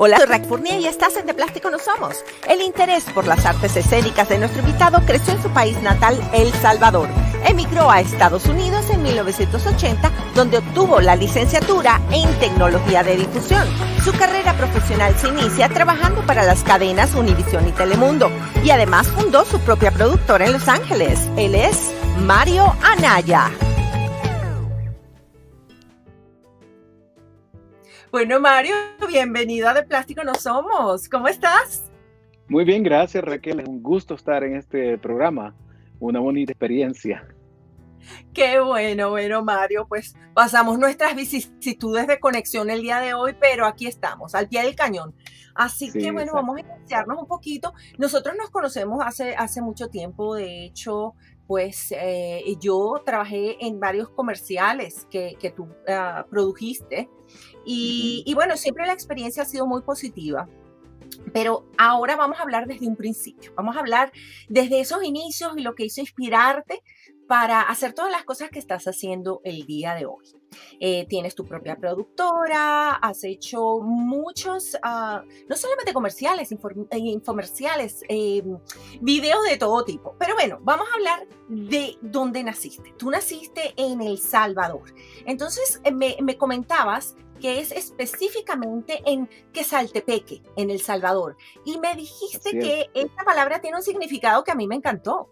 Hola, soy Rack Fournier y estás en De Plástico No Somos. El interés por las artes escénicas de nuestro invitado creció en su país natal, El Salvador. Emigró a Estados Unidos en 1980, donde obtuvo la licenciatura en tecnología de difusión. Su carrera profesional se inicia trabajando para las cadenas Univision y Telemundo y además fundó su propia productora en Los Ángeles. Él es Mario Anaya. Bueno, Mario, bienvenido a De Plástico No Somos. ¿Cómo estás? Muy bien, gracias Raquel. Es un gusto estar en este programa. Una bonita experiencia. Qué bueno, bueno, Mario. Pues pasamos nuestras vicisitudes de conexión el día de hoy, pero aquí estamos, al pie del cañón. Así que bueno, vamos a iniciarnos un poquito. Nosotros nos conocemos hace, hace mucho tiempo, de hecho, pues eh, yo trabajé en varios comerciales que, tú ah, produjiste y, y, bueno, siempre la experiencia ha sido muy positiva. Pero ahora vamos a hablar desde un principio, vamos a hablar desde esos inicios y lo que hizo inspirarte para hacer todas las cosas que estás haciendo el día de hoy. Eh, tienes tu propia productora, has hecho muchos, ah, no solamente comerciales, eh, infomerciales, eh, videos de todo tipo. Pero bueno, vamos a hablar de dónde naciste. Tú naciste en El Salvador. Entonces, me, me comentabas que es específicamente en Quesaltepeque, en El Salvador. Y me dijiste que esta palabra tiene un significado que a mí me encantó.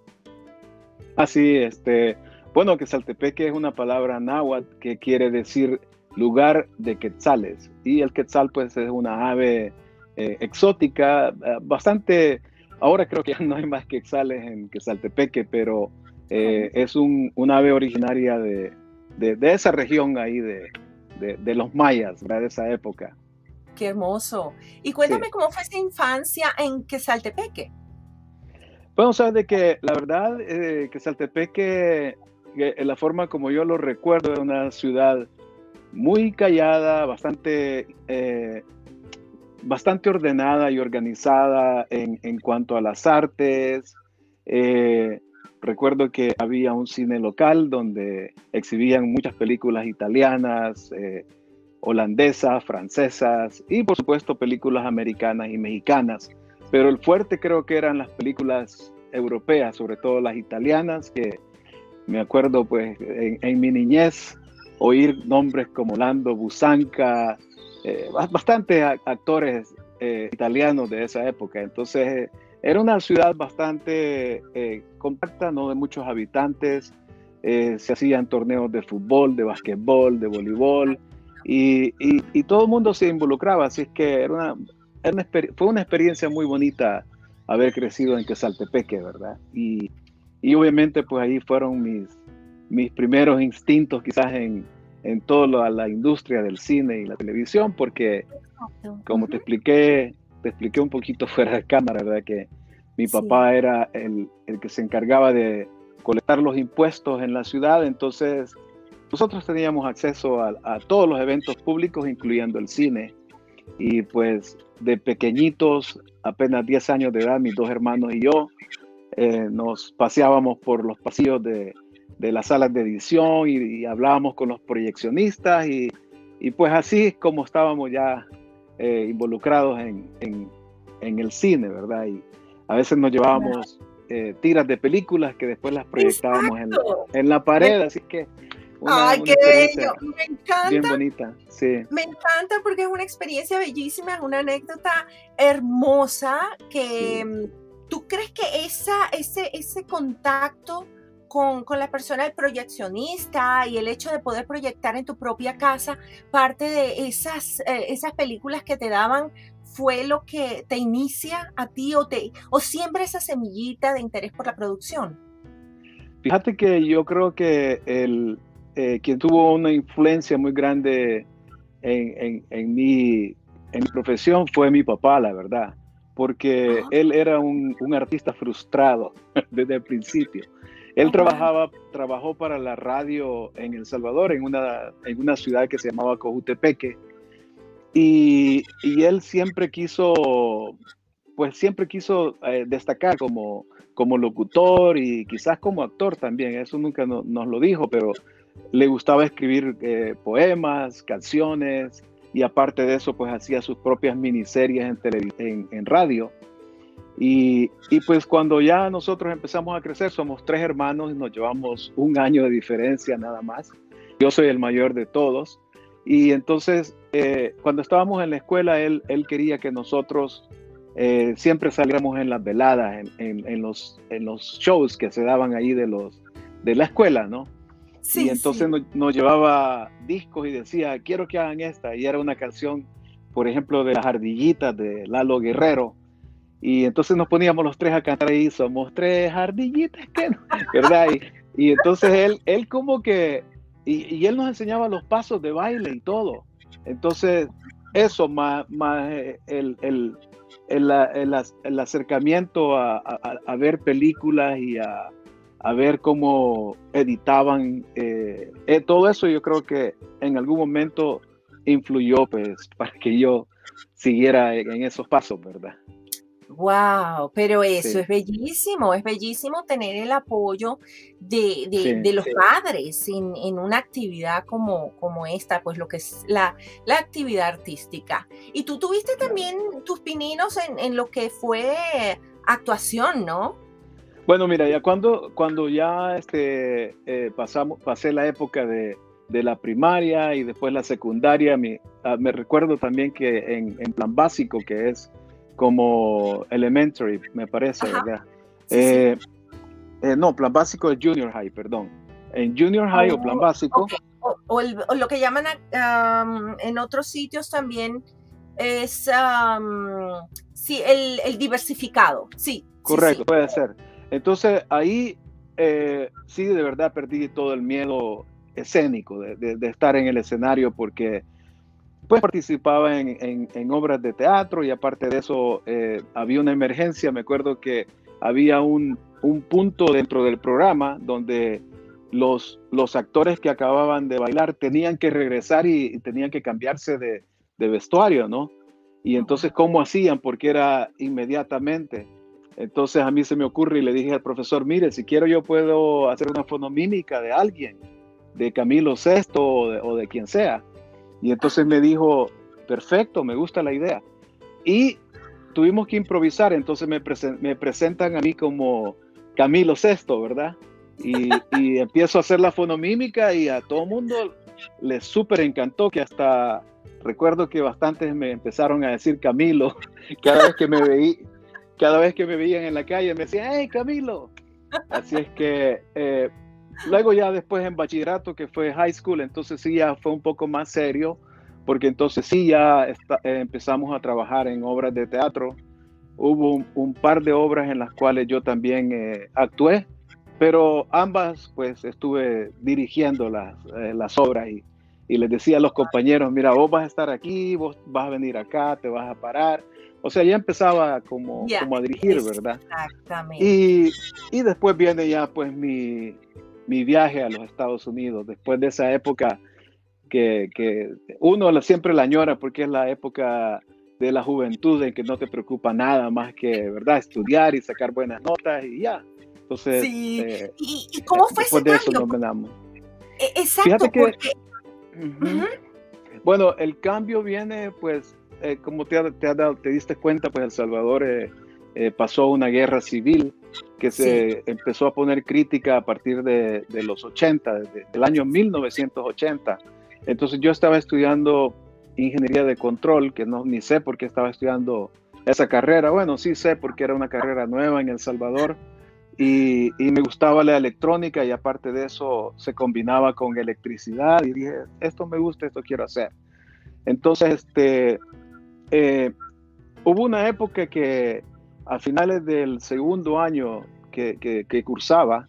Así, este, bueno, Quetzaltepeque es una palabra náhuatl que quiere decir lugar de quetzales. Y el quetzal, pues, es una ave eh, exótica, eh, bastante. Ahora creo que ya no hay más quetzales en Quetzaltepeque, pero eh, es un, ave originaria de, esa región ahí de, de, los mayas, de esa época. Qué hermoso. Y cuéntame cómo fue esa infancia en Quetzaltepeque. Bueno, sabes de que la verdad eh, que Saltepeque, en la forma como yo lo recuerdo, es una ciudad muy callada, bastante, eh, bastante ordenada y organizada en, en, cuanto a las artes. Eh, recuerdo que había un cine local donde exhibían muchas películas italianas, eh, holandesas, francesas y por supuesto películas americanas y mexicanas. Pero el fuerte creo que eran las películas europeas, sobre todo las italianas, que me acuerdo pues en, mi niñez oír nombres como Lando Busanca, eh, bastantes actores eh, italianos de esa época. Entonces era una ciudad bastante eh, compacta, no de muchos habitantes. se hacían torneos de fútbol, de basquetbol, de voleibol y, y, todo el mundo se involucraba. Así es que era una, fue una experiencia muy bonita haber crecido en Quesaltepeque, ¿verdad? Y, y obviamente pues ahí fueron mis, mis primeros instintos quizás en, en toda la, industria del cine y la televisión, porque como te expliqué, te expliqué un poquito fuera de cámara, ¿verdad? Que mi papá era el, el, que se encargaba de colectar los impuestos en la ciudad, entonces nosotros teníamos acceso a, a todos los eventos públicos, incluyendo el cine. Y pues de pequeñitos, apenas 10 años de edad, mis dos hermanos y yo, eh, nos paseábamos por los pasillos de, de las salas de edición y, hablábamos con los proyeccionistas y, y, pues así como estábamos ya eh, involucrados en, en, en, el cine, ¿verdad? Y a veces nos llevábamos eh, tiras de películas que después las proyectábamos en, en, la pared, así que Ay, qué bello. Me encanta. Bien bonita, sí. Me encanta porque es una experiencia bellísima, es una anécdota hermosa que mm, tú crees que esa, ese, ese contacto con, con, la persona, el proyeccionista y el hecho de poder proyectar en tu propia casa parte de esas, eh, esas películas que te daban fue lo que te inicia a ti o, te, o siempre esa semillita de interés por la producción? Fíjate que yo creo que el, eh, quien tuvo una influencia muy grande en, en, mi, en, mi, profesión fue mi papá, la verdad, porque él era un, un, artista frustrado desde el principio. Él trabajaba, trabajó para la radio en El Salvador, en una, en una ciudad que se llamaba Cojutepeque, y, y él siempre quiso, pues siempre quiso eh, destacar como, como locutor y quizás como actor también, eso nunca nos lo dijo, pero le gustaba escribir eh, poemas, canciones, y aparte de eso, pues hacía sus propias miniseries en, en, radio. Y, y, pues cuando ya nosotros empezamos a crecer, somos tres hermanos y nos llevamos un año de diferencia nada más. Yo soy el mayor de todos. Y entonces, eh, cuando estábamos en la escuela, él, él quería que nosotros eh, siempre saliéramos en las veladas, en, en, los, en los shows que se daban ahí de, los, de la escuela, ¿no? y entonces nos, llevaba discos y decía, quiero que hagan esta. Y era una canción, por ejemplo, de las ardillitas de Lalo Guerrero. Y entonces nos poníamos los tres a cantar ahí, somos tres ardillitas, ¿verdad? Y, entonces él, él como que, y, él nos enseñaba los pasos de baile y todo. Entonces, eso más, más eh, el, el, el, el acercamiento a, a ver películas y a, a ver cómo editaban. Eh, eh, todo eso yo creo que en algún momento influyó pues para que yo siguiera en, esos pasos, ¿verdad? Wow, pero eso es bellísimo, es bellísimo tener el apoyo de, de, los padres en, en, una actividad como, como esta, pues lo que es la, la actividad artística. Y tú tuviste también tus pininos en, en lo que fue actuación, ¿no? Bueno, mira, ya cuando, cuando ya este, eh, pasamos, pasé la época de, de, la primaria y después la secundaria, me, ah, me recuerdo también que en, en, plan básico, que es como elementary, me parece, ¿verdad? Eh, eh, no, plan básico es junior high, perdón. En junior high o plan oh, básico. O, lo que llaman en otros sitios también es sí, el, el, diversificado, sí. Correcto, puede ser. Entonces ahí eh, sí de verdad perdí todo el miedo escénico de, estar en el escenario porque pues participaba en, obras de teatro y aparte de eso eh, había una emergencia, me acuerdo que había un, punto dentro del programa donde los, los, actores que acababan de bailar tenían que regresar y, tenían que cambiarse de, de, vestuario, ¿no? Y entonces, ¿cómo hacían? Porque era inmediatamente. Entonces a mí se me ocurre y le dije al profesor, mire, si quiero yo puedo hacer una fonomímica de alguien, de Camilo VI o de, quien sea. Y entonces me dijo, perfecto, me gusta la idea. Y tuvimos que improvisar, entonces me, presentan a mí como Camilo VI, ¿verdad? Y, empiezo a hacer la fonomímica y a todo mundo le súper encantó que hasta recuerdo que bastantes me empezaron a decir Camilo cada vez que me veí, cada vez que me veían en la calle me decían, ¡Hey, Camilo! Así es que eh, luego ya después en bachillerato, que fue high school, entonces sí ya fue un poco más serio, porque entonces sí ya eh, empezamos a trabajar en obras de teatro. Hubo un, par de obras en las cuales yo también eh, actué, pero ambas pues estuve dirigiendo las, las obras y, y les decía a los compañeros, mira, vos vas a estar aquí, vos vas a venir acá, te vas a parar o sea, ya empezaba como, como a dirigir, ¿verdad? Exactamente. Y, y, después viene ya pues mi, mi, viaje a los Estados Unidos, después de esa época que, que uno siempre la añora porque es la época de la juventud en que no te preocupa nada más que, ¿verdad? Estudiar y sacar buenas notas y ya. Entonces, sí. Eh, ¿Y, cómo fue ese de eso nos ganamos. E, exacto, que, Bueno, el cambio viene pues eh, como te, te, te, diste cuenta, pues El Salvador eh, eh, pasó una guerra civil que se empezó a poner crítica a partir de, de los 80, del año 1980. Entonces yo estaba estudiando ingeniería de control, que no ni sé por qué estaba estudiando esa carrera. Bueno, sí sé porque era una carrera nueva en El Salvador y, y, me gustaba la electrónica y aparte de eso se combinaba con electricidad y dije, esto me gusta, esto quiero hacer. Entonces, este, eh, hubo una época que a finales del segundo año que, que, cursaba,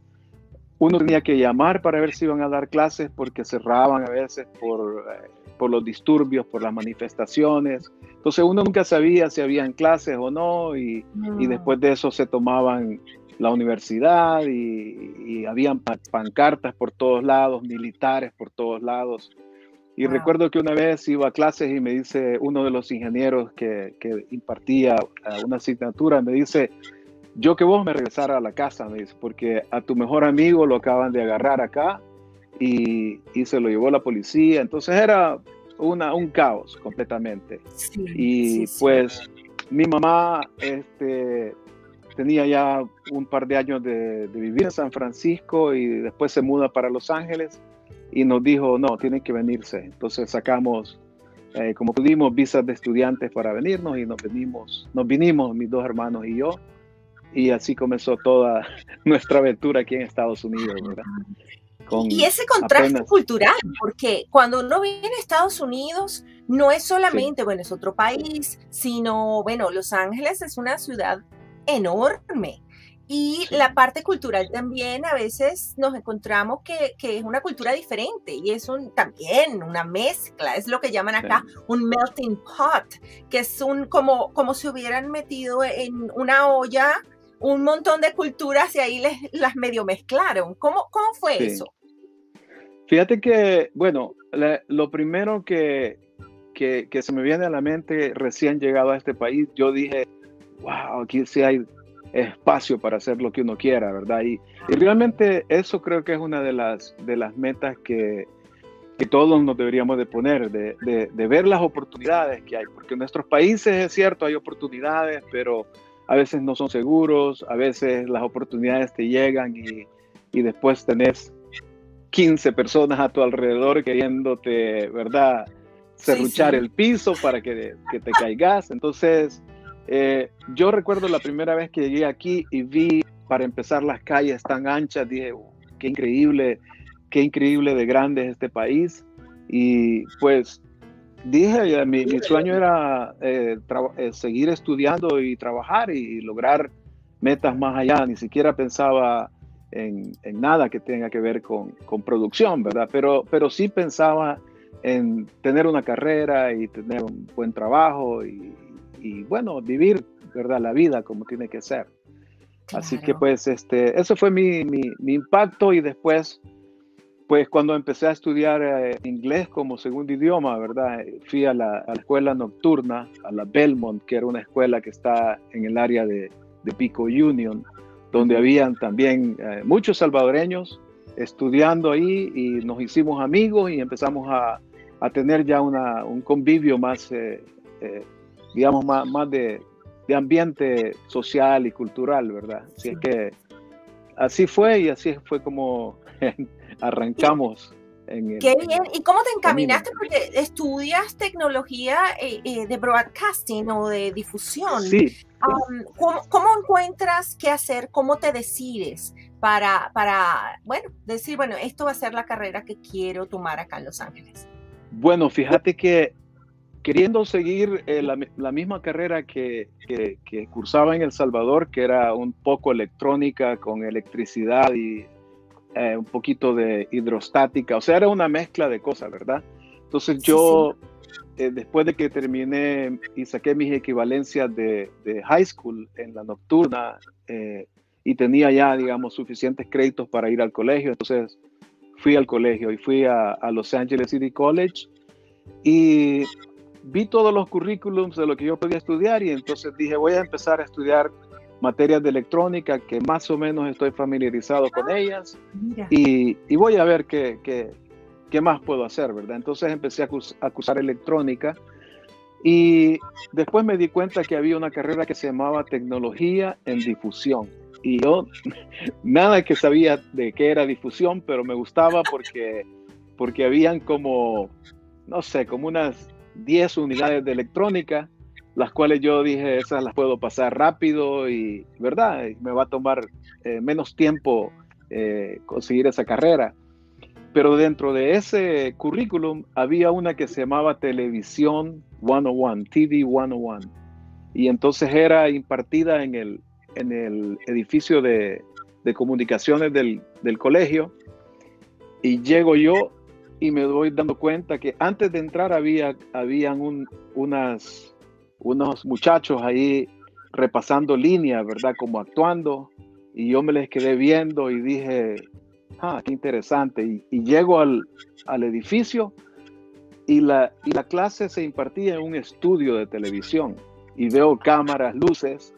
uno tenía que llamar para ver si iban a dar clases porque cerraban a veces por, eh, por los disturbios, por las manifestaciones. Entonces uno nunca sabía si habían clases o no y, y después de eso se tomaban la universidad y, y habían pancartas por todos lados, militares por todos lados. Y recuerdo que una vez iba a clases y me dice uno de los ingenieros que, que impartía eh, una asignatura, me dice, yo que vos me regresara a la casa, me dice, porque a tu mejor amigo lo acaban de agarrar acá y, y se lo llevó la policía. Entonces era una, un caos completamente. y pues mi mamá este, tenía ya un par de años de, vivir en San Francisco y después se muda para Los Ángeles y nos dijo, no, tienen que venirse. Entonces sacamos, eh, como pudimos, visas de estudiantes para venirnos y nos venimos, nos vinimos mis dos hermanos y yo. Y así comenzó toda nuestra aventura aquí en Estados Unidos, ¿verdad? y ese contraste cultural, porque cuando uno viene a Estados Unidos, no es solamente, bueno, es otro país, sino, bueno, Los Ángeles es una ciudad enorme. Y la parte cultural también a veces nos encontramos que, que, es una cultura diferente y es un, también una mezcla, es lo que llaman acá un melting pot, que es un como, como si hubieran metido en una olla un montón de culturas y ahí les, las medio mezclaron. ¿Cómo, cómo fue eso? Fíjate que, bueno, lo primero que, que, se me viene a la mente recién llegado a este país, yo dije, wow, aquí sí hay espacio para hacer lo que uno quiera, ¿verdad? Y, realmente eso creo que es una de las, de las metas que, que todos nos deberíamos de poner, de, de, ver las oportunidades que hay, porque en nuestros países es cierto, hay oportunidades, pero a veces no son seguros, a veces las oportunidades te llegan y, y después tenés 15 personas a tu alrededor queriéndote, ¿verdad? Cerruchar el piso para que, que te caigas. Entonces, eh, yo recuerdo la primera vez que llegué aquí y vi, para empezar, las calles tan anchas, dije, qué increíble, qué increíble de grande es este país. Y pues dije, mi, mi sueño era eh, eh, seguir estudiando y trabajar y lograr metas más allá. Ni siquiera pensaba en, nada que tenga que ver con, producción, ¿verdad? Pero, pero sí pensaba en tener una carrera y tener un buen trabajo y, bueno, vivir, ¿verdad? La vida como tiene que ser. Así que pues este, eso fue mi, impacto y después, pues cuando empecé a estudiar eh, inglés como segundo idioma, ¿verdad? Fui a la, escuela nocturna, a la Belmont, que era una escuela que está en el área de, de Pico Union donde habían también eh, muchos salvadoreños estudiando ahí y nos hicimos amigos y empezamos a, a tener ya una, un convivio más, eh, eh, digamos, más, más de, de, ambiente social y cultural, ¿verdad? Así que así fue y así fue como arrancamos. Qué bien. ¿Y cómo te encaminaste? Porque estudias tecnología de broadcasting o de difusión. Sí. ¿cómo, encuentras qué hacer? ¿Cómo te decides para, para, bueno, decir, bueno, esto va a ser la carrera que quiero tomar acá en Los Ángeles? Bueno, fíjate que queriendo seguir eh, la, misma carrera que, que, cursaba en El Salvador, que era un poco electrónica con electricidad y eh, un poquito de hidrostática, o sea, era una mezcla de cosas, ¿verdad? Entonces yo eh, después de que terminé y saqué mis equivalencias de, high school en la nocturna eh, y tenía ya, digamos, suficientes créditos para ir al colegio, entonces fui al colegio y fui a, Los Angeles City College y vi todos los currículums de lo que yo podía estudiar y entonces dije, voy a empezar a estudiar materias de electrónica que más o menos estoy familiarizado con ellas y, y, voy a ver qué, qué, ¿qué más puedo hacer, verdad? Entonces empecé a, acusar electrónica y después me di cuenta que había una carrera que se llamaba tecnología en difusión. Y yo nada que sabía de qué era difusión, pero me gustaba porque, porque habían como, no sé, como unas 10 unidades de electrónica, las cuales yo dije, esas las puedo pasar rápido y, ¿verdad? Me va a tomar eh, menos tiempo eh, conseguir esa carrera. Pero dentro de ese currículum había una que se llamaba Televisión 101, TV 101. Y entonces era impartida en el, en el edificio de, de comunicaciones del, del, colegio. Y llego yo y me doy dando cuenta que antes de entrar había habían un, unas, unos muchachos ahí repasando líneas, ¿verdad? Como actuando. Y yo me les quedé viendo y dije, ah, qué interesante. Y, llego al, edificio y la, y la clase se impartía en un estudio de televisión y veo cámaras, luces.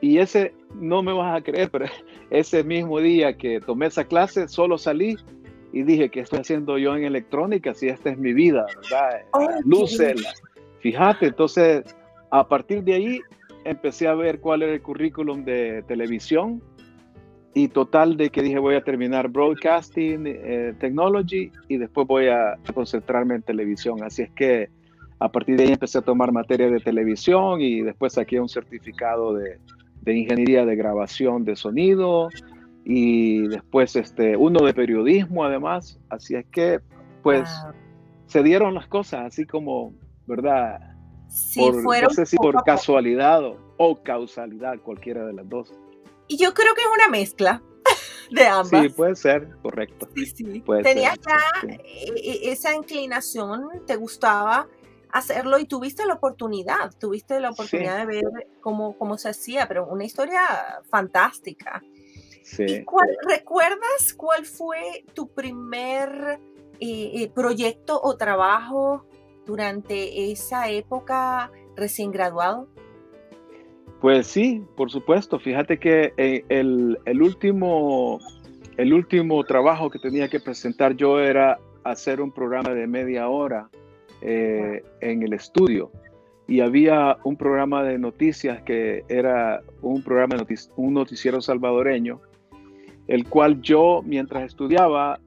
Y ese, no me vas a creer, pero ese mismo día que tomé esa clase, solo salí y dije, ¿qué estoy haciendo yo en electrónica si esta es mi vida, verdad? Oh, Luces, fíjate, entonces a partir de ahí empecé a ver cuál era el currículum de televisión y total de que dije voy a terminar broadcasting eh, technology y después voy a concentrarme en televisión. Así es que a partir de ahí empecé a tomar materia de televisión y después saqué un certificado de, de ingeniería de grabación de sonido y después este, uno de periodismo además. Así es que pues se dieron las cosas así como, ¿verdad? por, no sé si por casualidad o, causalidad, cualquiera de las dos. Y yo creo que es una mezcla de ambas. Sí, puede ser, correcto. Sí, sí. Tenías ya e, e, esa inclinación, te gustaba hacerlo y tuviste la oportunidad, tuviste la oportunidad de ver cómo, cómo se hacía, pero una historia fantástica. Sí. ¿Recuerdas cuál fue tu primer eh, eh, proyecto o trabajo durante esa época recién graduado? Pues sí, por supuesto. Fíjate que eh, el, el, último, el último trabajo que tenía que presentar yo era hacer un programa de media hora eh, en el estudio. Y había un programa de noticias que era un programa de un noticiero salvadoreño, el cual yo mientras estudiaba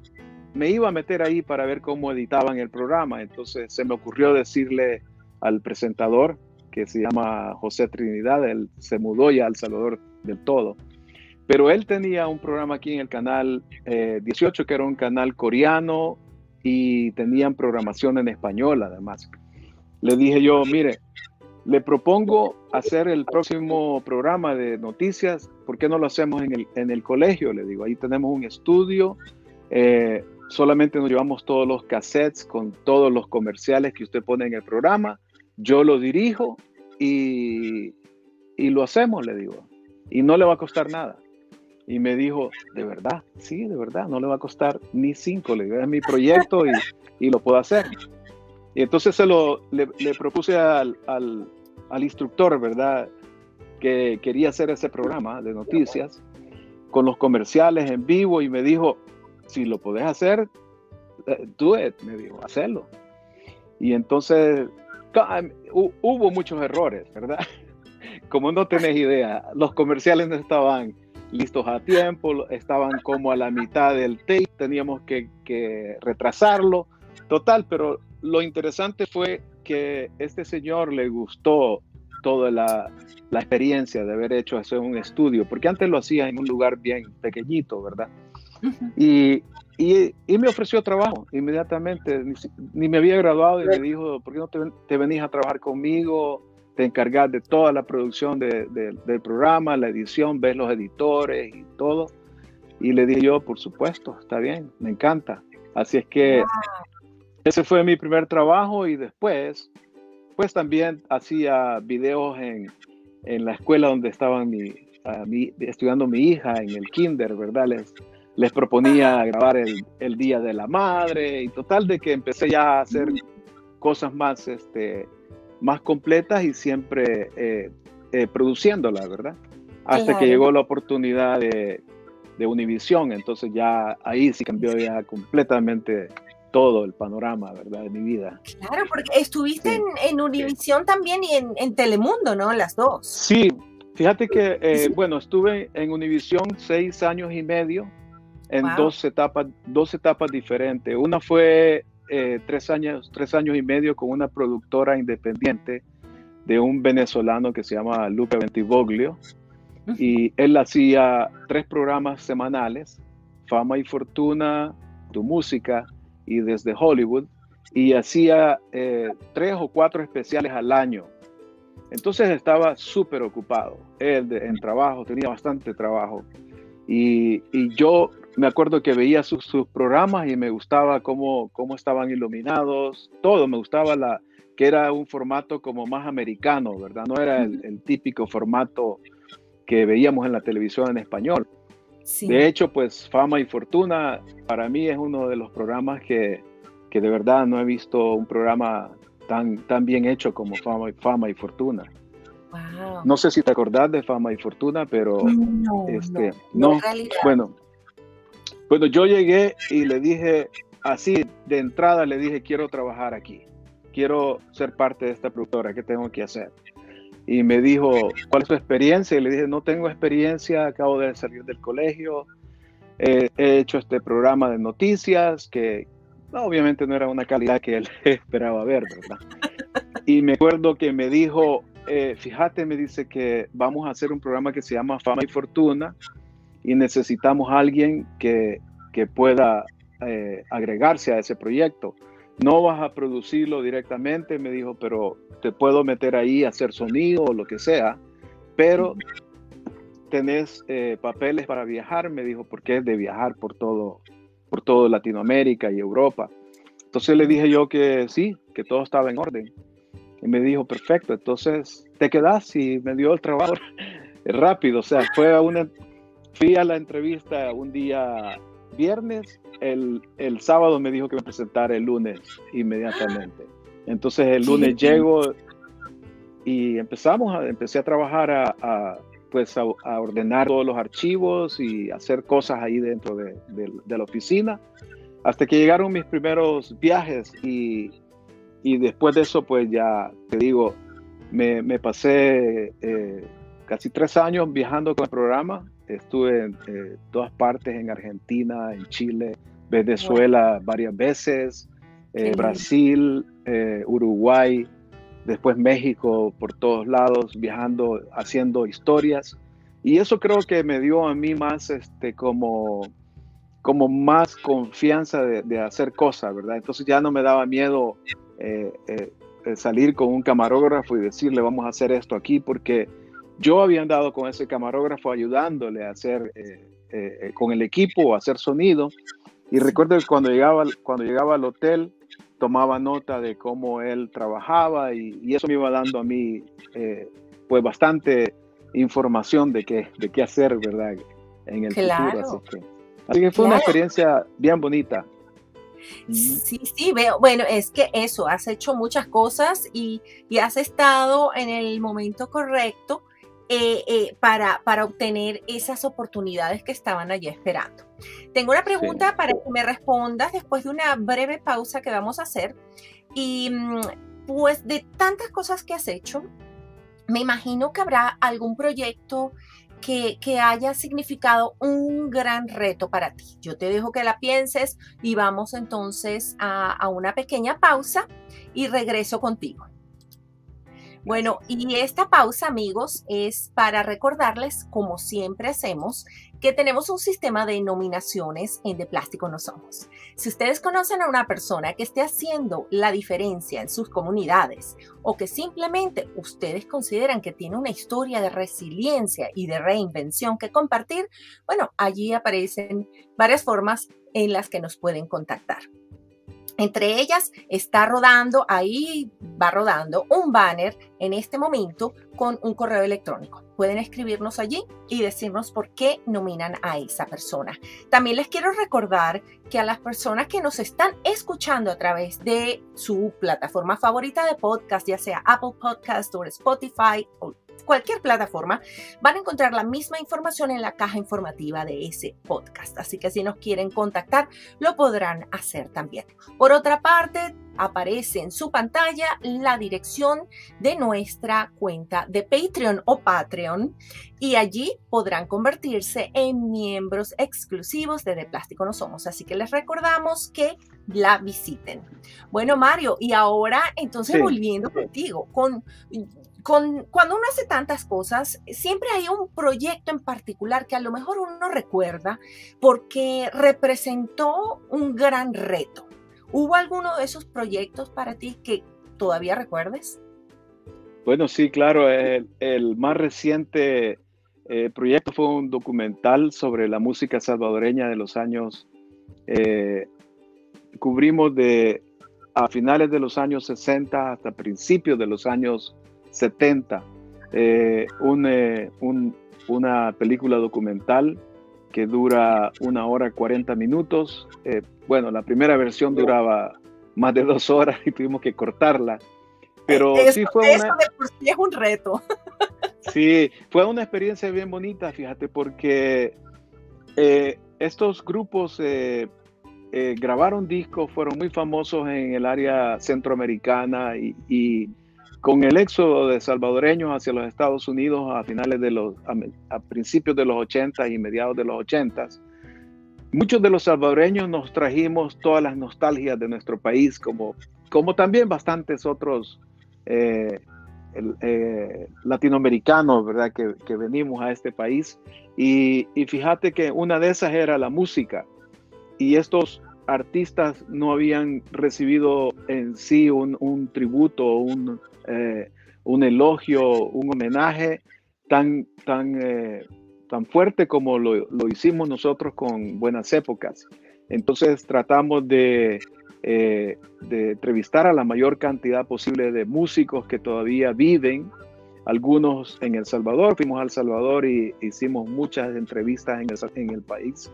me iba a meter ahí para ver cómo editaban el programa. Entonces se me ocurrió decirle al presentador, que se llama José Trinidad, él se mudó ya al Salvador del todo. Pero él tenía un programa aquí en el canal 18, eh, que era un canal coreano y tenían programación en español además. Le dije yo, mire, le propongo hacer el próximo programa de noticias, ¿por qué no lo hacemos en el, en el colegio? Le digo, ahí tenemos un estudio, eh, solamente nos llevamos todos los cassettes con todos los comerciales que usted pone en el programa, yo lo dirijo y, y lo hacemos, le digo, y no le va a costar nada. Y me dijo, de verdad, sí, de verdad, no le va a costar ni cinco, le digo, es mi proyecto y, y lo puedo hacer. Y entonces se lo, le, le propuse al, al, al, instructor, ¿verdad? Que quería hacer ese programa de noticias con los comerciales en vivo y me dijo, si lo podés hacer, tú eh, me dijo, hacerlo. Y entonces hubo muchos errores, ¿verdad? Como no tenés idea, los comerciales no estaban listos a tiempo, estaban como a la mitad del tape, teníamos que retrasarlo, total, pero lo interesante fue que este señor le gustó toda la, la, experiencia de haber hecho hacer un estudio, porque antes lo hacía en un lugar bien pequeñito, ¿verdad? Y, y, me ofreció trabajo inmediatamente, ni, me había graduado y me dijo, ¿por qué no te, te venís a trabajar conmigo? Te encargas de toda la producción de, del programa, la edición, ves los editores y todo. Y le dije yo, por supuesto, está bien, me encanta. Así es que ese fue mi primer trabajo y después, pues también hacía videos en, en la escuela donde estaba mi, estudiando mi hija, en el kinder, ¿verdad? Les, les proponía grabar el, el, Día de la Madre y total de que empecé ya a hacer cosas más, este, más completas y siempre eh, eh, produciéndolas, ¿verdad? Hasta que llegó la oportunidad de, de Univision, entonces ya ahí sí cambió ya completamente todo el panorama, ¿verdad? De mi vida. Claro, porque estuviste en, en Univisión también y en, en, Telemundo, ¿no? Las dos. Sí, fíjate que, eh, bueno, estuve en Univisión seis años y medio en dos, etapas, dos etapas diferentes. Una fue eh, tres, años, tres años y medio con una productora independiente de un venezolano que se llama Luca Ventivoglio. Y él hacía tres programas semanales, Fama y Fortuna, Tu Música y desde Hollywood y hacía eh, tres o cuatro especiales al año. Entonces estaba súper ocupado, él en trabajo, tenía bastante trabajo. Y, y yo me acuerdo que veía sus, sus, programas y me gustaba cómo, cómo estaban iluminados, todo, me gustaba la, que era un formato como más americano, ¿verdad? No era el, el típico formato que veíamos en la televisión en español. De hecho, pues Fama y Fortuna para mí es uno de los programas que, que de verdad no he visto un programa tan, tan bien hecho como Fama, Fama y Fortuna. No sé si te acordás de Fama y Fortuna, pero no, este, no, bueno, Bueno, yo llegué y le dije, así de entrada le dije, quiero trabajar aquí, quiero ser parte de esta productora, ¿qué tengo que hacer? Y me dijo, ¿cuál es tu experiencia? Y le dije, no tengo experiencia, acabo de salir del colegio, he hecho este programa de noticias que obviamente no era una calidad que él esperaba ver, ¿verdad? Y me acuerdo que me dijo, eh, fíjate, me dice que vamos a hacer un programa que se llama Fama y Fortuna y necesitamos a alguien que, que pueda eh, agregarse a ese proyecto. No vas a producirlo directamente, me dijo, pero te puedo meter ahí a hacer sonido o lo que sea, pero tenés eh, papeles para viajar, me dijo, porque es de viajar por todo, por todo Latinoamérica y Europa. Entonces le dije yo que sí, que todo estaba en orden. Y me dijo, perfecto, entonces te quedas y me dio el trabajo rápido. O sea, fue a una, fui a la entrevista un día viernes, el, el sábado me dijo que me presentara el lunes inmediatamente. Entonces el lunes llego y empezamos, a, empecé a trabajar a pues a, ordenar todos los archivos y hacer cosas ahí dentro de, la oficina, hasta que llegaron mis primeros viajes y, y después de eso pues ya te digo, me, me pasé eh, casi tres años viajando con el programa, estuve en eh, todas partes, en Argentina, en Chile, Venezuela varias veces, eh, Brasil, Uruguay, después México, por todos lados, viajando, haciendo historias. Y eso creo que me dio a mí más, este, como, como más confianza de, hacer cosas, ¿verdad? Entonces ya no me daba miedo eh, eh, salir con un camarógrafo y decirle, vamos a hacer esto aquí, porque yo había andado con ese camarógrafo ayudándole a hacer, eh, con el equipo, a hacer sonido. Y recuerdo que cuando llegaba, cuando llegaba al hotel, tomaba nota de cómo él trabajaba y, eso me iba dando a mí eh, pues bastante información de qué, de qué hacer, ¿verdad? En el futuro. Así que, fue una experiencia bien bonita. Sí, sí, veo. Bueno, es que eso, has hecho muchas cosas y, y has estado en el momento correcto eh, eh, para, para obtener esas oportunidades que estaban allí esperando. Tengo una pregunta para que me respondas después de una breve pausa que vamos a hacer. Y mm, pues de tantas cosas que has hecho, me imagino que habrá algún proyecto que, que, haya significado un gran reto para ti. Yo te dejo que la pienses y vamos entonces a, a una pequeña pausa y regreso contigo. Bueno, y esta pausa, amigos, es para recordarles, como siempre hacemos, que tenemos un sistema de nominaciones en De Plástico No Somos. Si ustedes conocen a una persona que esté haciendo la diferencia en sus comunidades o que simplemente ustedes consideran que tiene una historia de resiliencia y de reinvención que compartir, bueno, allí aparecen varias formas en las que nos pueden contactar. Entre ellas está rodando, ahí va rodando un banner en este momento con un correo electrónico. Pueden escribirnos allí y decirnos por qué nominan a esa persona. También les quiero recordar que a las personas que nos están escuchando a través de su plataforma favorita de podcast, ya sea Apple Podcast o Spotify o cualquier plataforma, van a encontrar la misma información en la caja informativa de ese podcast. Así que si nos quieren contactar, lo podrán hacer también. Por otra parte, aparece en su pantalla la dirección de nuestra cuenta de Patreon o Patreon y allí podrán convertirse en miembros exclusivos de De Plástico No Somos. Así que les recordamos que la visiten. Bueno, Mario, y ahora entonces volviendo contigo, con cuando uno hace tantas cosas, siempre hay un proyecto en particular que a lo mejor uno recuerda porque representó un gran reto. ¿Hubo alguno de esos proyectos para ti que todavía recuerdes? Bueno, sí, claro. El, más reciente eh, proyecto fue un documental sobre la música salvadoreña de los años. Eh, cubrimos de a finales de los años 60 hasta principios de los años 70, eh, eh, una película documental que dura una hora 40 minutos. Eh, bueno, la primera versión duraba más de dos horas y tuvimos que cortarla. Pero sí fue una... es un reto. sí, fue una experiencia bien bonita, fíjate, porque estos grupos eh, eh, grabaron discos, fueron muy famosos en el área centroamericana y, con el éxodo de salvadoreños hacia los Estados Unidos a finales de los, a, principios de los 80 y mediados de los 80, muchos de los salvadoreños nos trajimos todas las nostalgias de nuestro país, como, como también bastantes otros eh, eh, latinoamericanos, ¿verdad? Que, que, venimos a este país. Y, y fíjate que una de esas era la música. Y estos artistas no habían recibido en sí un, un tributo, un, eh, un, elogio, un homenaje tan, tan, eh, tan fuerte como lo, lo, hicimos nosotros con Buenas Épocas. Entonces tratamos de, eh, de entrevistar a la mayor cantidad posible de músicos que todavía viven, algunos en El Salvador, fuimos al Salvador y hicimos muchas entrevistas en el, en el país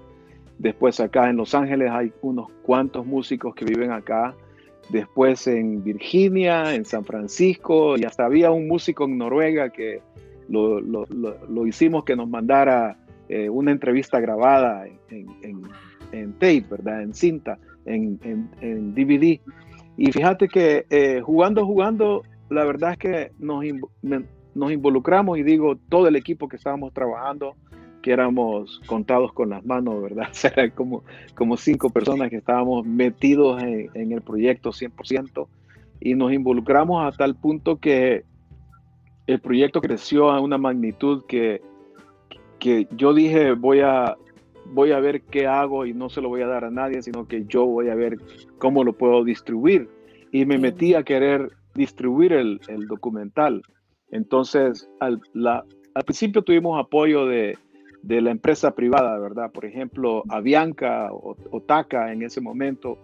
Después acá en Los Ángeles hay unos cuantos músicos que viven acá. Después en Virginia, en San Francisco, y hasta había un músico en Noruega que lo, lo, lo, hicimos que nos mandara eh, una entrevista grabada en, en, en, tape, ¿verdad? En cinta, en, DVD. Y fíjate que eh, jugando, jugando, la verdad es que nos, nos involucramos y digo, todo el equipo que estábamos trabajando, que éramos contados con las manos, ¿verdad? O como, como cinco personas que estábamos metidos en, el proyecto 100% y nos involucramos a tal punto que el proyecto creció a una magnitud que, que yo dije voy a, voy a ver qué hago y no se lo voy a dar a nadie, sino que yo voy a ver cómo lo puedo distribuir. Y me metí a querer distribuir el, el documental. Entonces, al, la, al principio tuvimos apoyo de, de la empresa privada, ¿verdad? Por ejemplo, Avianca o, TACA en ese momento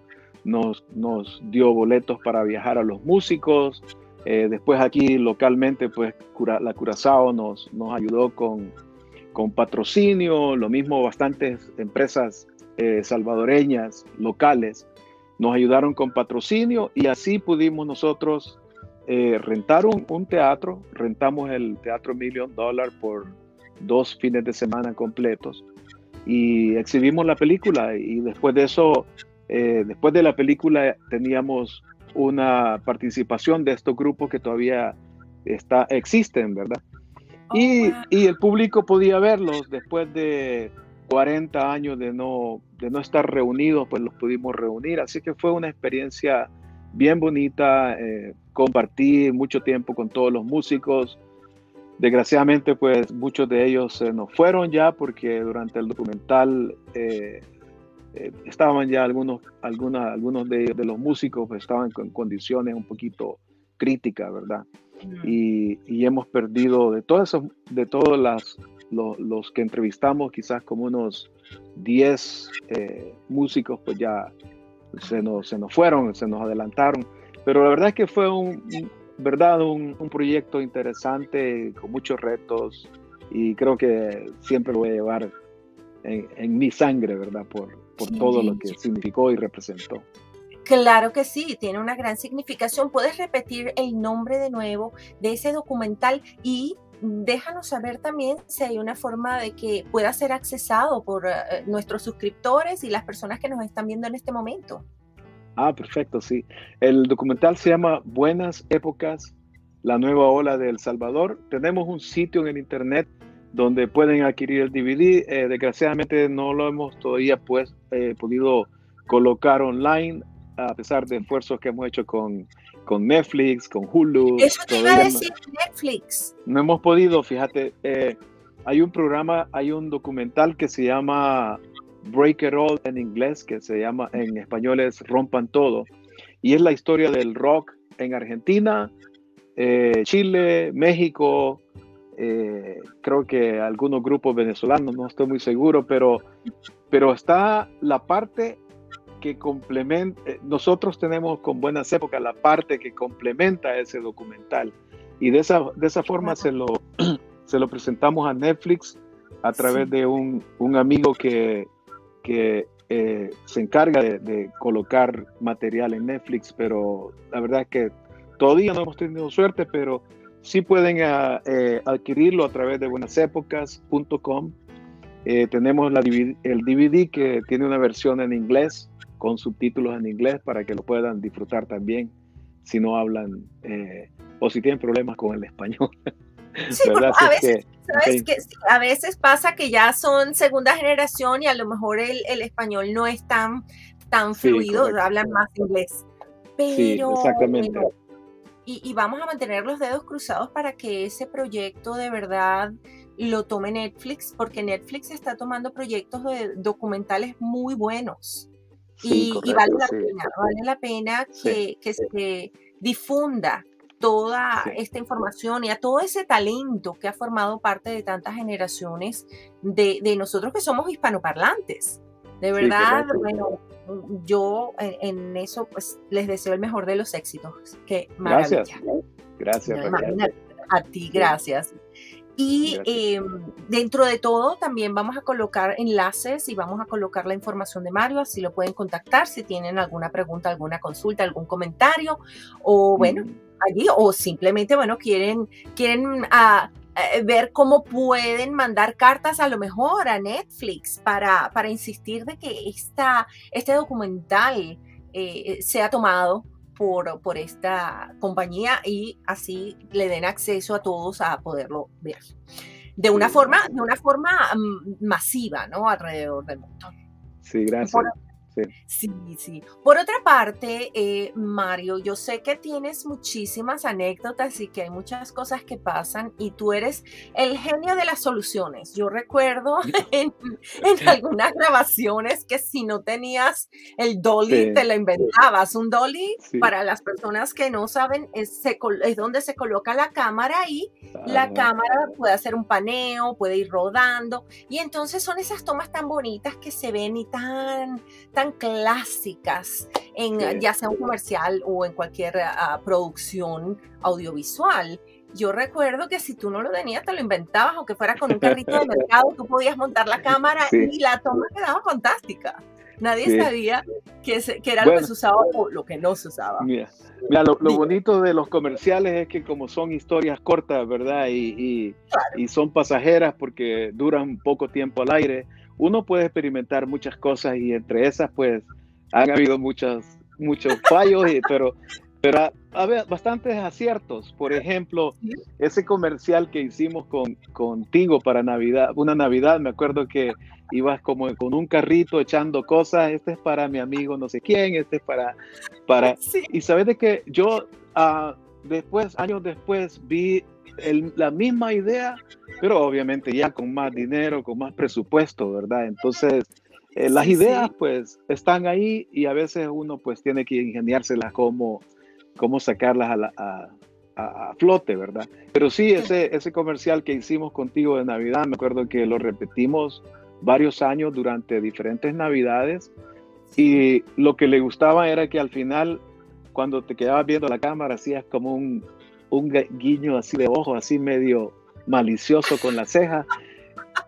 nos, nos dio boletos para viajar a los músicos. Eh, después aquí localmente, pues la Curazao nos, nos ayudó con, con patrocinio, lo mismo bastantes empresas eh, salvadoreñas locales nos ayudaron con patrocinio y así pudimos nosotros eh, rentar un, un, teatro, rentamos el Teatro Million Dollar por dos fines de semana completos. Y exhibimos la película y después de eso, eh, después de la película teníamos una participación de estos grupos que todavía está, existen, ¿verdad? Oh, y, y, el público podía verlos después de 40 años de no, de no estar reunidos, pues los pudimos reunir, así que fue una experiencia bien bonita, eh, compartí mucho tiempo con todos los músicos, Desgraciadamente, pues muchos de ellos se nos fueron ya porque durante el documental eh, eh, estaban ya algunos, alguna, algunos de, de, los músicos pues, estaban en condiciones un poquito críticas, ¿verdad? Y, y, hemos perdido de todos esos, de todos las, los, los que entrevistamos, quizás como unos 10 eh, músicos, pues ya se nos, se nos fueron, se nos adelantaron. Pero la verdad es que fue un, verdad, un, un, proyecto interesante con muchos retos y creo que siempre lo voy a llevar en, en mi sangre, ¿verdad? Por, por todo lo que significó y representó. Claro que sí, tiene una gran significación. ¿Puedes repetir el nombre de nuevo de ese documental y déjanos saber también si hay una forma de que pueda ser accesado por uh, nuestros suscriptores y las personas que nos están viendo en este momento? Ah, perfecto, sí. El documental se llama Buenas Épocas, la nueva ola de El Salvador. Tenemos un sitio en el internet donde pueden adquirir el DVD. Eh, desgraciadamente no lo hemos todavía pues, eh, podido colocar online, a pesar de esfuerzos que hemos hecho con, con Netflix, con Hulu. Eso te iba a decir Netflix. No hemos podido, fíjate. Eh, hay un programa, hay un documental que se llama Break It All en inglés, que se llama en español es Rompan Todo. Y es la historia del rock en Argentina, eh, Chile, México, eh, creo que algunos grupos venezolanos, no estoy muy seguro, pero, pero está la parte que complementa, eh, nosotros tenemos con buenas épocas la parte que complementa ese documental. Y de esa, de esa forma se lo, se lo presentamos a Netflix a través de un, un, amigo que, que eh, se encarga de, colocar material en Netflix, pero la verdad es que todavía no hemos tenido suerte, pero sí pueden ah, eh, adquirirlo a través de buenasépocas.com. Eh, tenemos el DVD que tiene una versión en inglés con subtítulos en inglés para que lo puedan disfrutar también si no hablan eh, o si tienen problemas con el español. Sí, a, veces, a veces pasa que ya son segunda generación y a lo mejor el, el español no es tan, tan fluido, hablan más inglés. Pero, sí, exactamente. y, y, vamos a mantener los dedos cruzados para que ese proyecto de verdad lo tome Netflix, porque Netflix está tomando proyectos de documentales muy buenos. y, vale la pena, vale la pena que, que se difunda toda esta información y a todo ese talento que ha formado parte de tantas generaciones de, de nosotros que somos hispanoparlantes. De verdad, bueno, yo en, eso pues les deseo el mejor de los éxitos. Que Gracias. Gracias. a ti, gracias. Y em, dentro de todo también vamos a colocar enlaces y vamos a colocar la información de Mario, así lo pueden contactar si tienen alguna pregunta, alguna consulta, algún comentario o bueno, allí o simplemente, bueno, quieren, quieren eh, ver cómo pueden mandar cartas a lo mejor a Netflix para, para insistir de que esta, este documental eh, sea tomado por, por esta compañía y así le den acceso a todos a poderlo ver. De una forma, de una forma mm, masiva, ¿no? Alrededor del mundo. Sí, gracias. Sí, sí. Por otra parte, eh, Mario, yo sé que tienes muchísimas anécdotas y que hay muchas cosas que pasan y tú eres el genio de las soluciones. Yo recuerdo en, algunas grabaciones que si no tenías el dolly, te lo inventabas. Un dolly, para las personas que no saben, es, es, donde se coloca la cámara y la cámara puede hacer un paneo, puede ir rodando. Y entonces son esas tomas tan bonitas que se ven y tan, tan clásicas en ya sea un comercial o en cualquier ah, producción audiovisual. Yo recuerdo que si tú no lo tenías, te lo inventabas, aunque fuera con un carrito de mercado, tú podías montar la cámara y la toma quedaba fantástica. Nadie sabía que, era lo que se usaba o lo que no se usaba. Mira, lo, bonito de los comerciales es que como son historias cortas, ¿verdad? Y, y son pasajeras porque duran poco tiempo al aire, uno puede experimentar muchas cosas y entre esas pues han habido muchos, muchos fallos, pero, pero ha, bastantes aciertos. Por ejemplo, ese comercial que hicimos con, contigo para Navidad, una Navidad, me acuerdo que ibas como con un carrito echando cosas, este es para mi amigo no sé quién, este es para... para... Y sabes de que yo uh, después, años después, vi la misma idea, pero obviamente ya con más dinero, con más presupuesto, ¿verdad? Entonces, eh, las ideas pues están ahí y a veces uno pues tiene que ingeniárselas cómo, cómo sacarlas a, a, flote, ¿verdad? Pero sí, ese, ese comercial que hicimos contigo de Navidad, me acuerdo que lo repetimos varios años durante diferentes Navidades y lo que le gustaba era que al final, cuando te quedabas viendo la cámara, hacías como un, un guiño así de ojo, así medio malicioso con la ceja.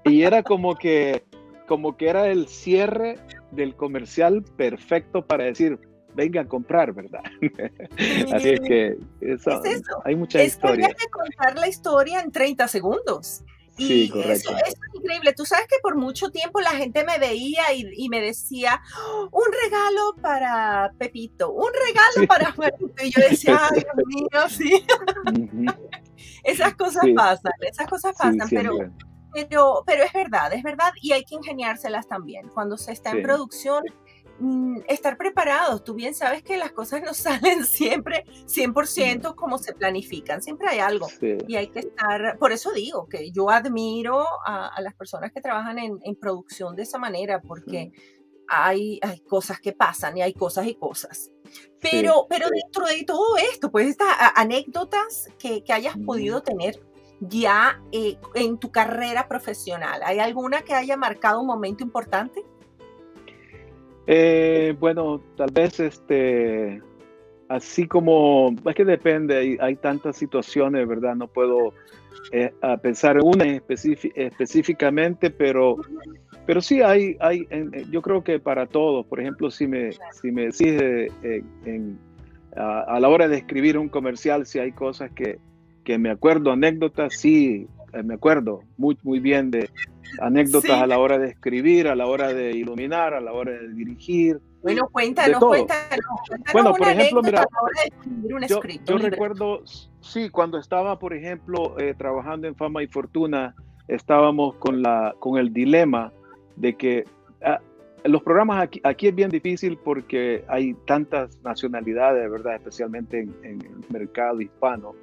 Y era como que, como que era el cierre del comercial perfecto para decir, venga a comprar, ¿verdad? Así es que eso, hay mucha es historia. Que contar la historia en 30 segundos. Y Eso, es increíble. Tú sabes que por mucho tiempo la gente me veía y, me decía, un regalo para Pepito, un regalo para Juanito. Y yo decía, ay, Dios mío, sí. esas cosas pasan, esas cosas pasan, pero, pero, pero es verdad, es verdad. Y hay que ingeniárselas también. Cuando se está en producción, Mm, estar preparados. Tú bien sabes que las cosas no salen siempre 100% como se planifican, siempre hay algo y hay que estar, por eso digo que yo admiro a, las personas que trabajan en, producción de esa manera porque hay, hay cosas que pasan y hay cosas y cosas. Pero, pero dentro de todo esto, pues estas anécdotas que, que hayas podido tener ya eh, en tu carrera profesional, ¿hay alguna que haya marcado un momento importante? Eh, bueno, tal vez este, así como, es que depende, hay, tantas situaciones, ¿verdad? No puedo eh, pensar en una específicamente, pero, pero sí hay, hay yo creo que para todos, por ejemplo, si me, si me decís a, la hora de escribir un comercial, si hay cosas que, que me acuerdo, anécdotas, sí, eh, me acuerdo muy, muy bien de anécdotas a la hora de escribir, a la hora de iluminar, a la hora de dirigir. Bueno, cuéntanos, cuéntanos, Bueno, por ejemplo, mira, yo, yo recuerdo, sí, cuando estaba, por ejemplo, eh, trabajando en Fama y Fortuna, estábamos con, la, con el dilema de que ah, los programas aquí, aquí es bien difícil porque hay tantas nacionalidades, ¿verdad? Especialmente en, en el mercado hispano.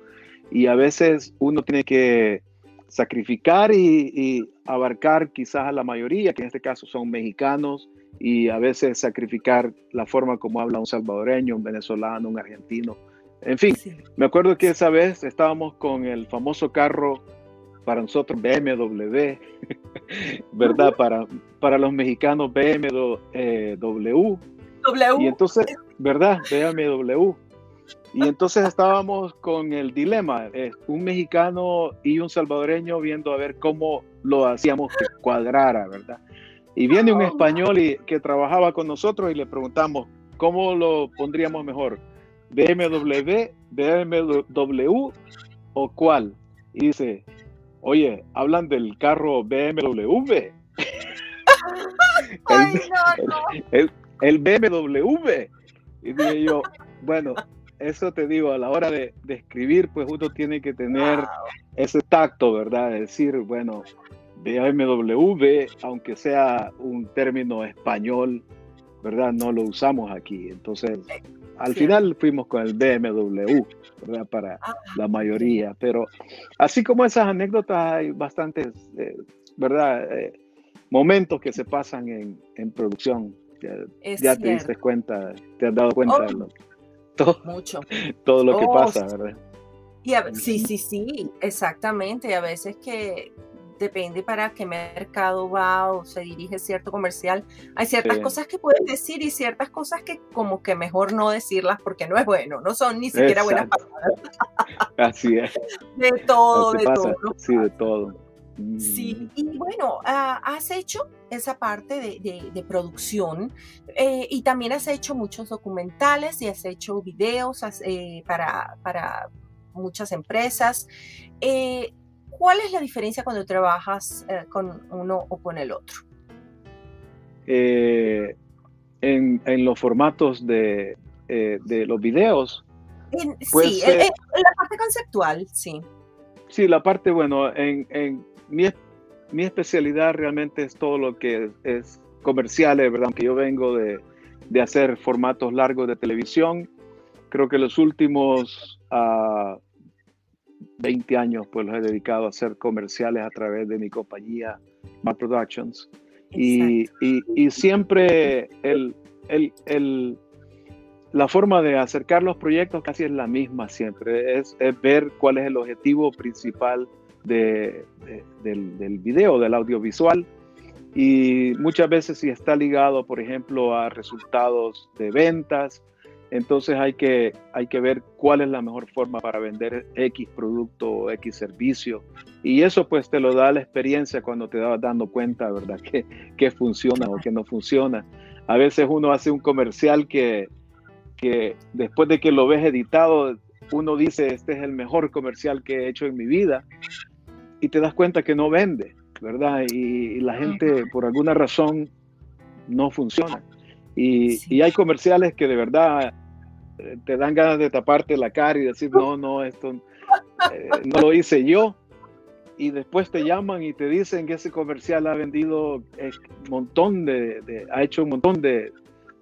Y a veces uno tiene que sacrificar y, abarcar quizás a la mayoría, que en este caso son mexicanos, y a veces sacrificar la forma como habla un salvadoreño, un venezolano, un argentino. En fin, me acuerdo que esa vez estábamos con el famoso carro para nosotros BMW, ¿verdad? Para, para los mexicanos BMW. Eh, w. Y entonces, ¿verdad? BMW. Y entonces estábamos con el dilema, eh, un mexicano y un salvadoreño viendo a ver cómo lo hacíamos que cuadrara, ¿verdad? Y viene un español y, que trabajaba con nosotros y le preguntamos, ¿cómo lo pondríamos mejor? ¿BMW, BMW o cuál? Y dice, oye, hablan del carro BMW. Ay, no, no. El, el, BMW. Y dije yo, bueno, eso te digo, a la hora de, escribir, pues uno tiene que tener ese tacto, ¿verdad? De decir, bueno, BMW, aunque sea un término español, ¿verdad? No lo usamos aquí. Entonces, al final fuimos con el BMW, ¿verdad? Para ah, la mayoría. Pero así como esas anécdotas, hay bastantes, eh, ¿verdad? Eh, momentos que se pasan en, producción. Ya, te diste cuenta, te has dado cuenta de lo todo, Mucho. todo lo que oh, pasa, ¿verdad? Y sí, sí, sí, exactamente. A veces que depende para qué mercado va o se dirige cierto comercial. Hay ciertas cosas que puedes decir y ciertas cosas que como que mejor no decirlas porque no es bueno, no son ni siquiera buenas palabras. Así es. De todo, de todo. Sí, de todo. Sí, y bueno, ah, has hecho esa parte de, producción eh, y también has hecho muchos documentales y has hecho videos eh, para, para, muchas empresas. Eh, ¿Cuál es la diferencia cuando trabajas con uno o con el otro? En, en, los formatos de, los videos. Pues, sí, en, la parte conceptual, sí. Sí, la parte, bueno, en, mi, mi, especialidad realmente es todo lo que es, comerciales, ¿verdad? Aunque yo vengo de, de, hacer formatos largos de televisión, creo que los últimos 20 ah, años pues los he dedicado a hacer comerciales a través de mi compañía, Mad Productions. Y, y, y, siempre el, el, el, la forma de acercar los proyectos casi es la misma siempre, es, es ver cuál es el objetivo principal de, del, del, video, del audiovisual. Y muchas veces si está ligado, por ejemplo, a resultados de ventas, entonces hay que, hay que ver cuál es la mejor forma para vender X producto o X servicio. Y eso pues te lo da la experiencia cuando te vas dando cuenta, ¿verdad? Que, que funciona o que no funciona. A veces uno hace un comercial que, que después de que lo ves editado, uno dice, este es el mejor comercial que he hecho en mi vida y te das cuenta que no vende, ¿verdad? Y, la gente por alguna razón no funciona. Y, hay comerciales que de verdad eh, te dan ganas de taparte la cara y decir, no, no, esto eh, no lo hice yo. Y después te llaman y te dicen que ese comercial ha vendido un montón de, ha hecho un montón de,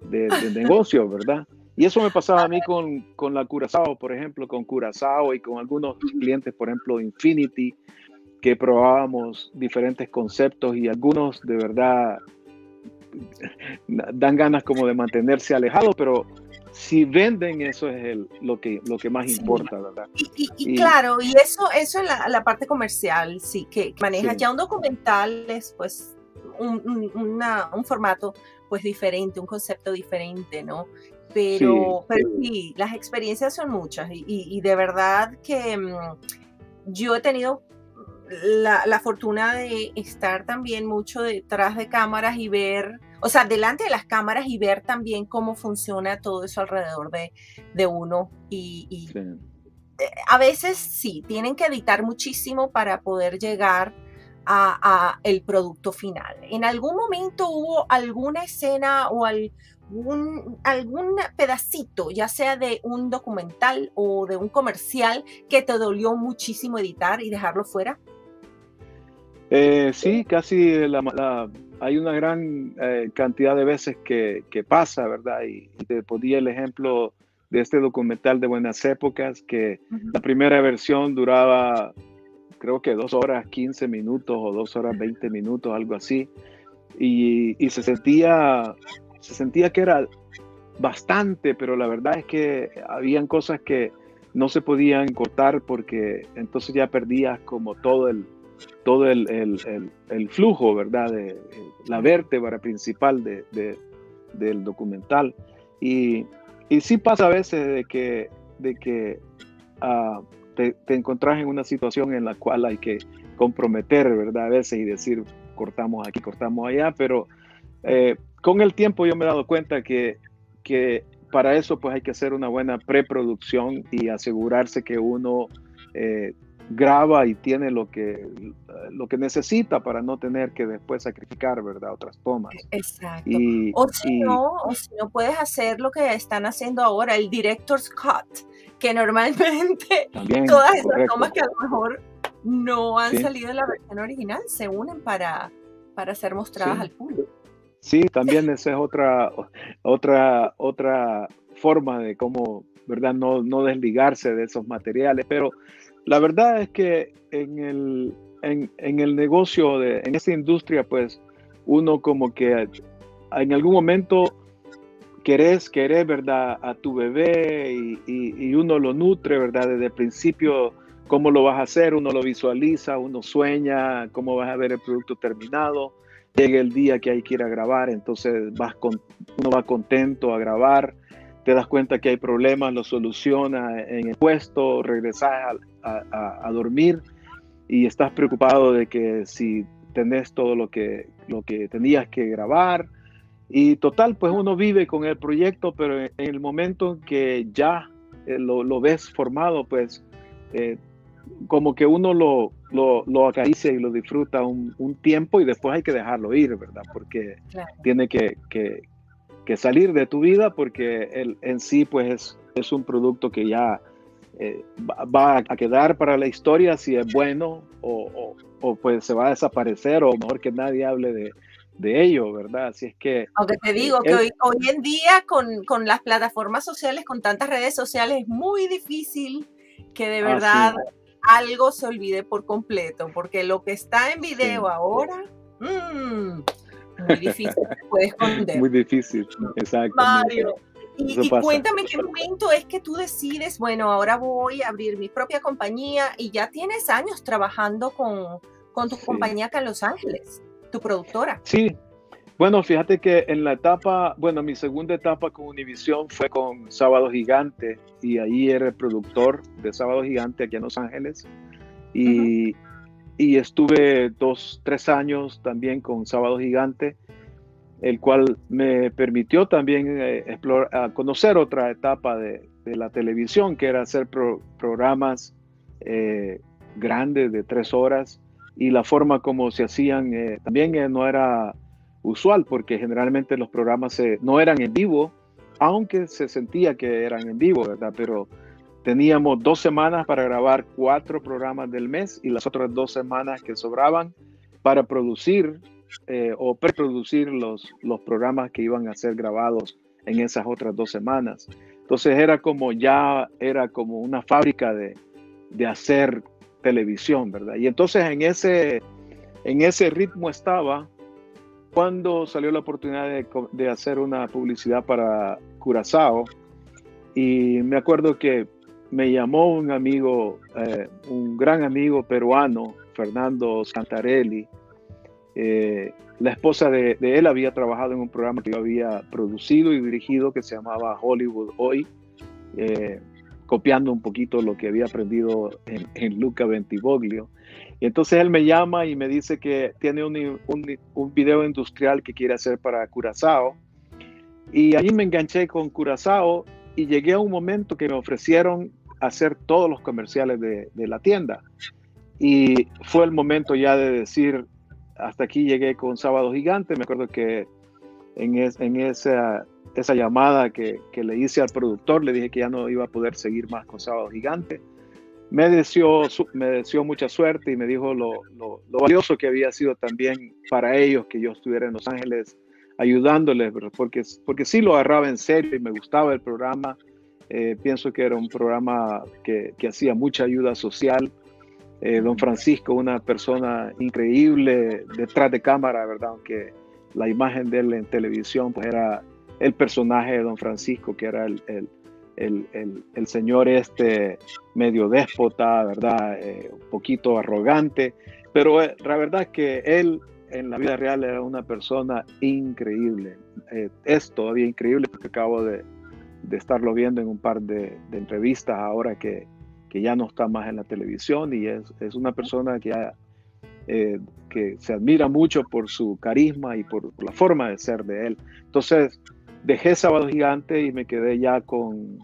de, negocios, ¿verdad? Y eso me pasaba a mí con, con la Curazao, por ejemplo, con Curazao y con algunos clientes, por ejemplo, Infinity, que probábamos diferentes conceptos y algunos de verdad dan ganas como de mantenerse alejados, pero si venden eso es el, lo, que, lo que más importa, ¿verdad? Y, claro, y eso, eso es la, la parte comercial, sí, que maneja ya un documental es pues un, un, formato pues diferente, un concepto diferente, ¿no? Pero sí, pero sí las experiencias son muchas y, y de verdad que mm, yo he tenido la, fortuna de estar también mucho detrás de cámaras y ver, o sea, delante de las cámaras y ver también cómo funciona todo eso alrededor de, uno y, a veces sí, tienen que editar muchísimo para poder llegar a, el producto final. ¿En algún momento hubo alguna escena o algún, algún pedacito, ya sea de un documental o de un comercial, que te dolió muchísimo editar y dejarlo fuera? Eh, sí, casi hay una gran eh, cantidad de veces que, pasa, ¿verdad? Y, te ponía el ejemplo de este documental de Buenas Épocas, que la primera versión duraba creo que dos horas 15 minutos o dos horas 20 minutos, algo así. Y, se, sentía, se sentía que era bastante, pero la verdad es que habían cosas que no se podían cortar porque entonces ya perdías como todo el, todo el, el, flujo, ¿verdad? La vértebra principal de, del documental. Y, y, sí pasa a veces de que, de que uh, te, encontrás en una situación en la cual hay que comprometer, ¿verdad? A veces y decir, cortamos aquí, cortamos allá, pero eh, con el tiempo yo me he dado cuenta que, que para eso pues hay que hacer una buena preproducción y asegurarse que uno eh, graba y tiene lo que, lo que necesita para no tener que después sacrificar, ¿verdad? Otras tomas. Exacto. o, si no, o si no puedes hacer lo que están haciendo ahora, el director's cut, que normalmente todas esas tomas que a lo mejor no han salido de la versión original se unen para, para ser mostradas al público. Sí, también esa es otra, otra, otra forma de cómo, ¿verdad? No, no desligarse de esos materiales, pero la verdad es que en el, en, en el negocio, de, en esta industria, pues uno como que en algún momento querés, querés, ¿verdad? A tu bebé y, y, uno lo nutre, ¿verdad? Desde el principio, cómo lo vas a hacer, uno lo visualiza, uno sueña, cómo vas a ver el producto terminado. Llega el día que hay que ir a grabar, entonces vas con, uno va contento a grabar, te das cuenta que hay problemas, lo soluciona en el puesto, regresas a, a, a dormir y estás preocupado de que si tenés todo lo que, lo que tenías que grabar, y total, pues uno vive con el proyecto, pero en el momento que ya eh, lo, ves formado, pues eh, como que uno lo, lo, acaricia y lo disfruta un, tiempo y después hay que dejarlo ir, ¿verdad? Porque tiene que, salir de tu vida porque el, en sí pues es, es un producto que ya eh, va, a quedar para la historia si es bueno o, o, pues se va a desaparecer o mejor que nadie hable de, de ello, ¿verdad? Así es que... Aunque te digo que hoy, hoy en día con, con, las plataformas sociales, con tantas redes sociales, es muy difícil que de verdad algo se olvide por completo, porque lo que está en video ahora, mmm, muy difícil, se puede esconder. Muy difícil, exacto. Mario, y, cuéntame qué momento es que tú decides, bueno, ahora voy a abrir mi propia compañía y ya tienes años trabajando con, con tu compañía acá en Los Ángeles productora. Sí, bueno, fíjate que en la etapa, bueno, mi segunda etapa con Univision fue con Sábado Gigante y ahí era el productor de Sábado Gigante aquí en Los Ángeles. Y, y estuve dos, tres años también con Sábado Gigante, el cual me permitió también eh, explorar, conocer otra etapa de, de, la televisión, que era hacer programas eh, grandes de tres horas y la forma como se hacían eh, también no era usual porque generalmente los programas no eran en vivo, aunque se sentía que eran en vivo, ¿verdad? Pero teníamos dos semanas para grabar cuatro programas del mes y las otras dos semanas que sobraban para producir eh, o preproducir los, los programas que iban a ser grabados en esas otras dos semanas. Entonces era como ya, era como una fábrica de, de hacer televisión, ¿verdad? Y entonces en ese, en ese ritmo estaba cuando salió la oportunidad de, hacer una publicidad para Curazao. Y me acuerdo que me llamó un amigo, eh, un gran amigo peruano, Fernando Santarelli. Eh, la esposa de, él había trabajado en un programa que yo había producido y dirigido que se llamaba Hollywood Hoy. Eh, copiando un poquito lo que había aprendido en, Luca Ventivoglio. Y entonces él me llama y me dice que tiene un, un, video industrial que quiere hacer para Curazao. Y ahí me enganché con Curazao y llegué a un momento que me ofrecieron hacer todos los comerciales de, la tienda. Y fue el momento ya de decir, hasta aquí llegué con Sábado Gigante. Me acuerdo que en, esa, llamada que, que, le hice al productor, le dije que ya no iba a poder seguir más con Sábado Gigante. Me deseó, me deseó mucha suerte y me dijo lo, lo, lo, valioso que había sido también para ellos que yo estuviera en Los Ángeles ayudándoles, porque, porque sí lo agarraba en serio y me gustaba el programa. Eh, pienso que era un programa que, que hacía mucha ayuda social. Eh, don Francisco, una persona increíble detrás de cámara, ¿verdad? Aunque la imagen de él en televisión pues era el personaje de don Francisco, que era el, el, el, el señor este medio déspota, ¿verdad? Eh, un poquito arrogante, pero la verdad es que él en la vida real era una persona increíble. es todavía increíble porque acabo de, de estarlo viendo en un par de, entrevistas ahora que, ya no está más en la televisión y es, una persona que, eh, que se admira mucho por su carisma y por, la forma de ser de él. Entonces dejé Sábado Gigante y me quedé ya con,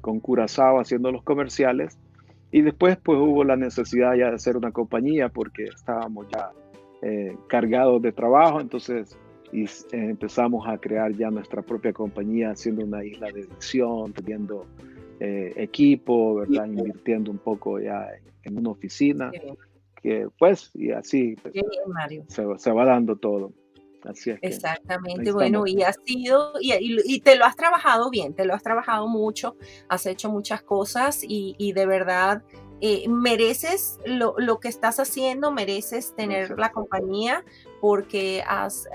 con Curazao haciendo los comerciales y después pues hubo la necesidad ya de hacer una compañía porque estábamos ya eh, cargados de trabajo, entonces y eh, empezamos a crear ya nuestra propia compañía, haciendo una isla de edición, teniendo eh, equipo, ¿verdad? Invirtiendo un poco ya en, una oficina, que pues, y así pues, Se, va dando todo. Así es. Exactamente, bueno, y ha sido, y, y, te lo has trabajado bien, te lo has trabajado mucho, has hecho muchas cosas y, y de verdad eh, mereces lo, lo, que estás haciendo, mereces tener la compañía porque has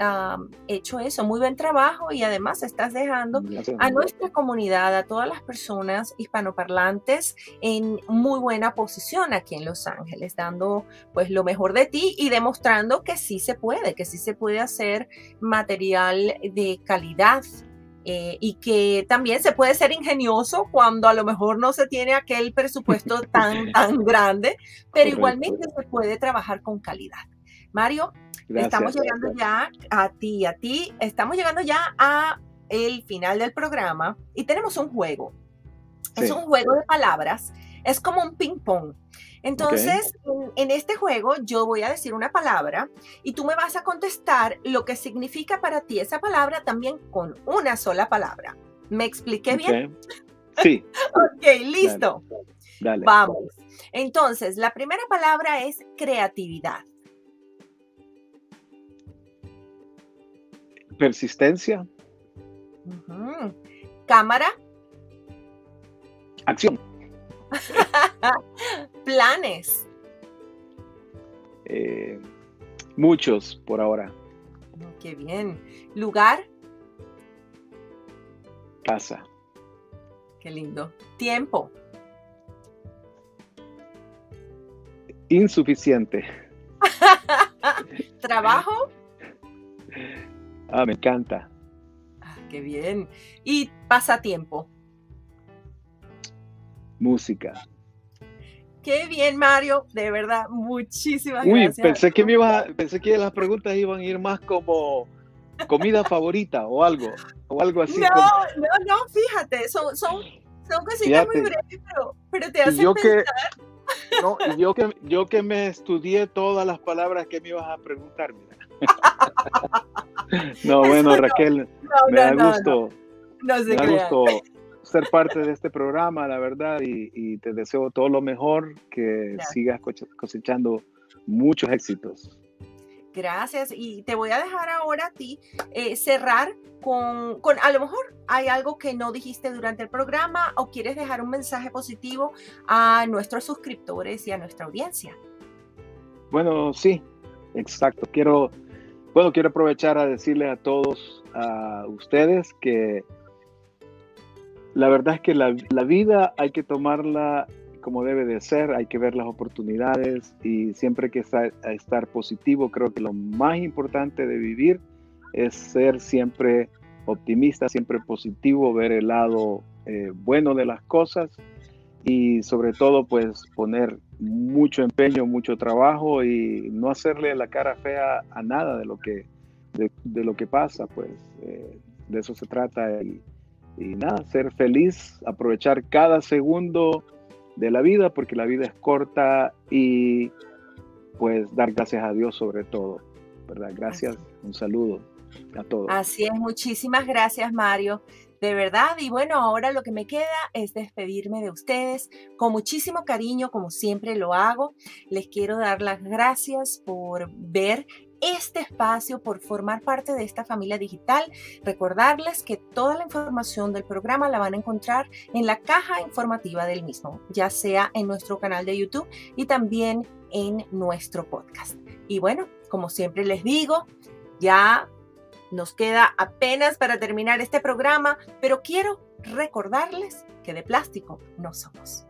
hecho eso, muy buen trabajo y además estás dejando a nuestra comunidad, a todas las personas hispanoparlantes en muy buena posición aquí en Los Ángeles, dando pues lo mejor de ti y demostrando que sí se puede, que sí se puede hacer material de calidad eh, y que también se puede ser ingenioso cuando a lo mejor no se tiene aquel presupuesto tan, tan grande, pero igualmente se puede trabajar con calidad. Mario, estamos llegando ya a ti, a ti, estamos llegando ya a el final del programa y tenemos un juego. Es un juego de palabras, es como un ping pong. Entonces, en, este juego yo voy a decir una palabra y tú me vas a contestar lo que significa para ti esa palabra también con una sola palabra. ¿Me expliqué bien? Sí. ok, listo. Dale. Vamos. Entonces, la primera palabra es creatividad. Persistencia. Cámara. Acción. Planes. Eh, muchos por ahora. Qué bien. Lugar. Casa. Qué lindo. Tiempo. Insuficiente. Trabajo. Ah, me encanta. Ah, qué bien. Y pasatiempo música. Qué bien, Mario, de verdad, muchísimas gracias. Uy, pensé que me iba, pensé que las preguntas iban a ir más como comida favorita o algo, o algo así. No, no, no, fíjate, son, son, son cositas muy breves, pero, te hacen yo pensar. Que, no, yo que, yo que me estudié todas las palabras que me ibas a preguntar, mira. no, bueno, Raquel, me da gusto. No, se me da gusto ser parte de este programa, la verdad, y, te deseo todo lo mejor, que sigas cosechando muchos éxitos. Gracias, y te voy a dejar ahora a ti eh, cerrar con, con, a lo mejor hay algo que no dijiste durante el programa o quieres dejar un mensaje positivo a nuestros suscriptores y a nuestra audiencia. Bueno, sí, exacto. Quiero, bueno, quiero aprovechar a decirle a todos, a ustedes que la verdad es que la, vida hay que tomarla como debe de ser, hay que ver las oportunidades y siempre hay que estar, estar positivo. Creo que lo más importante de vivir es ser siempre optimista, siempre positivo, ver el lado eh, bueno de las cosas y sobre todo pues poner mucho empeño, mucho trabajo y no hacerle la cara fea a nada de lo que, de, lo que pasa, pues eh, de eso se trata y nada, ser feliz, aprovechar cada segundo de la vida, porque la vida es corta y pues dar gracias a Dios sobre todo, ¿verdad? Gracias, un saludo a todos. Así es, muchísimas gracias Mario de verdad. Y bueno, ahora lo que me queda es despedirme de ustedes con muchísimo cariño, como siempre lo hago. Les quiero dar las gracias por ver este espacio, por formar parte de esta familia digital. Recordarles que toda la información del programa la van a encontrar en la caja informativa del mismo, ya sea en nuestro canal de YouTube y también en nuestro podcast. Y bueno, como siempre les digo, ya nos queda apenas para terminar este programa, pero quiero recordarles que de plástico no somos.